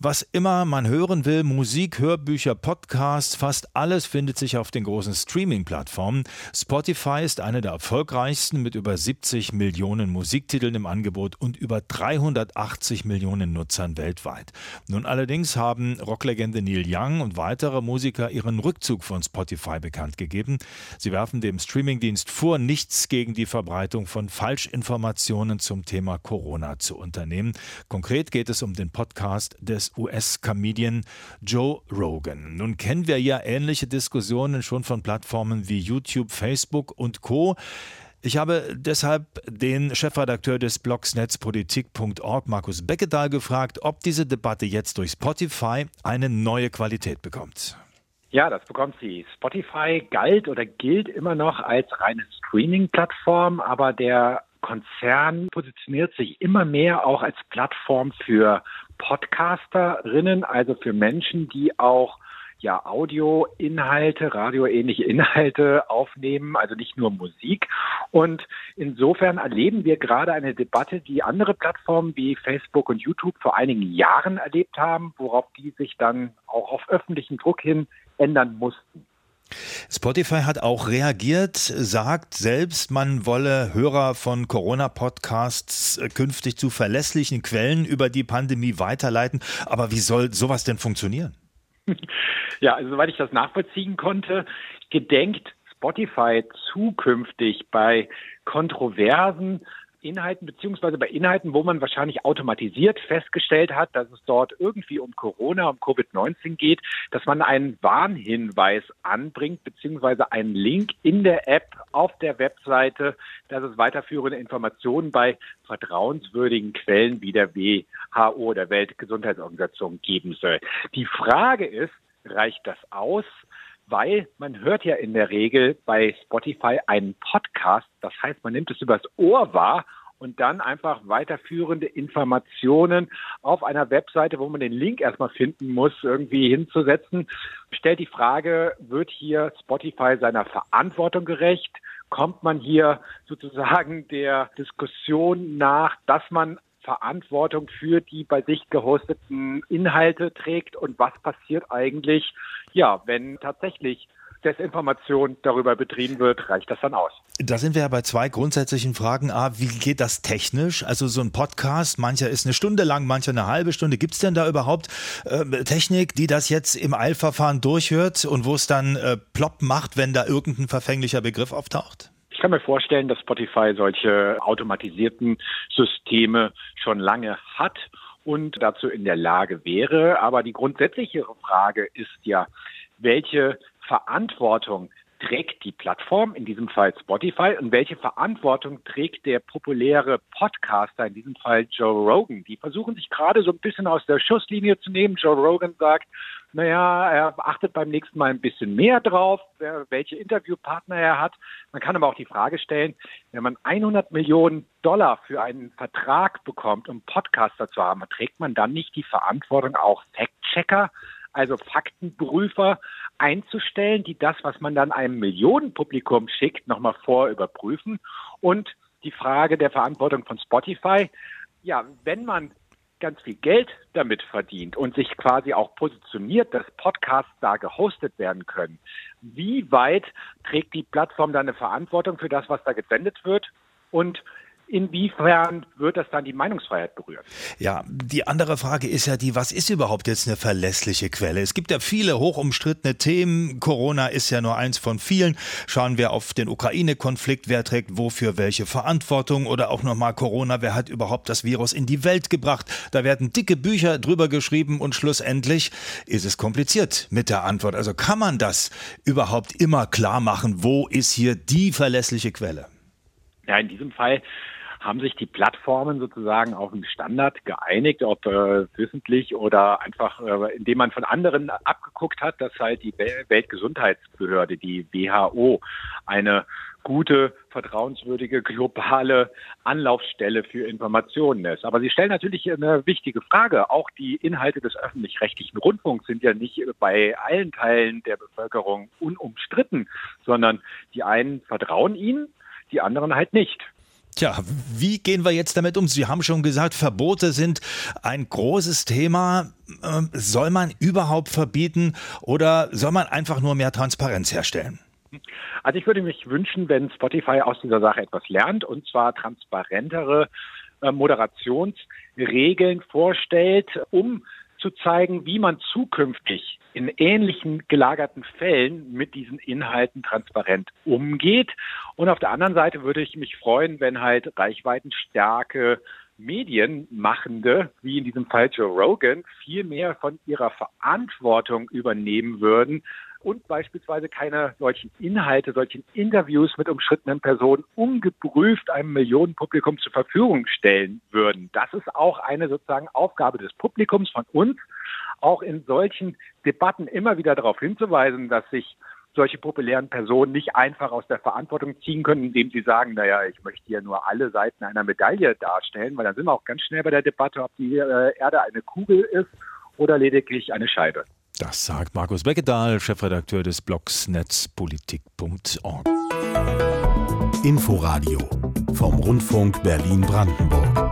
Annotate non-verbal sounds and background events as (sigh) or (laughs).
Was immer man hören will, Musik, Hörbücher, Podcasts, fast alles findet sich auf den großen Streaming-Plattformen. Spotify ist eine der erfolgreichsten mit über 70 Millionen Musiktiteln im Angebot und über 380 Millionen Nutzern weltweit. Nun allerdings haben Rocklegende Neil Young und weitere Musiker ihren Rückzug von Spotify bekannt gegeben. Sie werfen dem Streamingdienst vor, nichts gegen die Verbreitung von Falschinformationen zum Thema Corona zu unternehmen. Konkret geht es um den Podcast des US-Comedian Joe Rogan. Nun kennen wir ja ähnliche Diskussionen schon von Plattformen wie YouTube, Facebook und Co. Ich habe deshalb den Chefredakteur des Blogs netzpolitik.org, Markus Beckedahl, gefragt, ob diese Debatte jetzt durch Spotify eine neue Qualität bekommt. Ja, das bekommt sie. Spotify galt oder gilt immer noch als reine Streaming-Plattform, aber der Konzern positioniert sich immer mehr auch als Plattform für Podcasterinnen, also für Menschen, die auch ja Audioinhalte, radioähnliche Inhalte aufnehmen, also nicht nur Musik. Und insofern erleben wir gerade eine Debatte, die andere Plattformen wie Facebook und YouTube vor einigen Jahren erlebt haben, worauf die sich dann auch auf öffentlichen Druck hin ändern mussten. Spotify hat auch reagiert, sagt selbst, man wolle Hörer von Corona-Podcasts äh, künftig zu verlässlichen Quellen über die Pandemie weiterleiten. Aber wie soll sowas denn funktionieren? (laughs) Ja, also soweit ich das nachvollziehen konnte, gedenkt Spotify zukünftig bei kontroversen Inhalten beziehungsweise bei Inhalten, wo man wahrscheinlich automatisiert festgestellt hat, dass es dort irgendwie um Corona, um Covid-19 geht, dass man einen Warnhinweis anbringt beziehungsweise einen Link in der App auf der Webseite, dass es weiterführende Informationen bei vertrauenswürdigen Quellen wie der WHO, der Weltgesundheitsorganisation, geben soll. Die Frage ist, reicht das aus? Weil man hört ja in der Regel bei Spotify einen Podcast. Das heißt, man nimmt es übers Ohr wahr und dann einfach weiterführende Informationen auf einer Webseite, wo man den Link erstmal finden muss, irgendwie hinzusetzen. Stellt die Frage, wird hier Spotify seiner Verantwortung gerecht? Kommt man hier sozusagen der Diskussion nach, dass man Verantwortung für die bei sich gehosteten Inhalte trägt und was passiert eigentlich, ja, wenn tatsächlich Desinformation darüber betrieben wird, reicht das dann aus? Da sind wir ja bei zwei grundsätzlichen Fragen. A, wie geht das technisch? Also so ein Podcast, mancher ist eine Stunde lang, mancher eine halbe Stunde. Gibt es denn da überhaupt äh, Technik, die das jetzt im Eilverfahren durchhört und wo es dann äh, plopp macht, wenn da irgendein verfänglicher Begriff auftaucht? Ich kann mir vorstellen, dass Spotify solche automatisierten Systeme schon lange hat und dazu in der Lage wäre. Aber die grundsätzliche Frage ist ja, welche Verantwortung trägt die Plattform, in diesem Fall Spotify, und welche Verantwortung trägt der populäre Podcaster, in diesem Fall Joe Rogan? Die versuchen sich gerade so ein bisschen aus der Schusslinie zu nehmen. Joe Rogan sagt, naja, er achtet beim nächsten Mal ein bisschen mehr drauf, welche Interviewpartner er hat. Man kann aber auch die Frage stellen, wenn man 100 Millionen Dollar für einen Vertrag bekommt, um Podcaster zu haben, trägt man dann nicht die Verantwortung, auch Fact-Checker also Faktenprüfer einzustellen, die das, was man dann einem Millionenpublikum schickt, nochmal vorüberprüfen. Und die Frage der Verantwortung von Spotify, ja, wenn man ganz viel Geld damit verdient und sich quasi auch positioniert, dass Podcasts da gehostet werden können. Wie weit trägt die Plattform da eine Verantwortung für das, was da gesendet wird? Und Inwiefern wird das dann die Meinungsfreiheit berühren? Ja, die andere Frage ist ja die, was ist überhaupt jetzt eine verlässliche Quelle? Es gibt ja viele hochumstrittene Themen. Corona ist ja nur eins von vielen. Schauen wir auf den Ukraine-Konflikt. Wer trägt wofür welche Verantwortung? Oder auch nochmal Corona. Wer hat überhaupt das Virus in die Welt gebracht? Da werden dicke Bücher drüber geschrieben und schlussendlich ist es kompliziert mit der Antwort. Also kann man das überhaupt immer klar machen? Wo ist hier die verlässliche Quelle? Ja, in diesem Fall haben sich die Plattformen sozusagen auf einen Standard geeinigt, ob äh, wissentlich oder einfach, äh, indem man von anderen abgeguckt hat, dass halt die Weltgesundheitsbehörde, die WHO, eine gute, vertrauenswürdige, globale Anlaufstelle für Informationen ist. Aber Sie stellen natürlich eine wichtige Frage. Auch die Inhalte des öffentlich-rechtlichen Rundfunks sind ja nicht bei allen Teilen der Bevölkerung unumstritten, sondern die einen vertrauen ihnen, die anderen halt nicht. Tja, wie gehen wir jetzt damit um? Sie haben schon gesagt, Verbote sind ein großes Thema. Ähm, soll man überhaupt verbieten oder soll man einfach nur mehr Transparenz herstellen? Also ich würde mich wünschen, wenn Spotify aus dieser Sache etwas lernt und zwar transparentere äh, Moderationsregeln vorstellt, um zu zeigen, wie man zukünftig in ähnlichen gelagerten Fällen mit diesen Inhalten transparent umgeht. Und auf der anderen Seite würde ich mich freuen, wenn halt Reichweitenstärke Medienmachende, wie in diesem Fall Joe Rogan, viel mehr von ihrer Verantwortung übernehmen würden, und beispielsweise keine solchen Inhalte, solchen Interviews mit umschrittenen Personen ungeprüft einem Millionenpublikum zur Verfügung stellen würden. Das ist auch eine sozusagen Aufgabe des Publikums von uns, auch in solchen Debatten immer wieder darauf hinzuweisen, dass sich solche populären Personen nicht einfach aus der Verantwortung ziehen können, indem sie sagen, naja, ich möchte hier nur alle Seiten einer Medaille darstellen, weil dann sind wir auch ganz schnell bei der Debatte, ob die äh, Erde eine Kugel ist oder lediglich eine Scheibe. Das sagt Markus Beckedahl, Chefredakteur des Blogs netzpolitik.org. Inforadio vom Rundfunk Berlin-Brandenburg.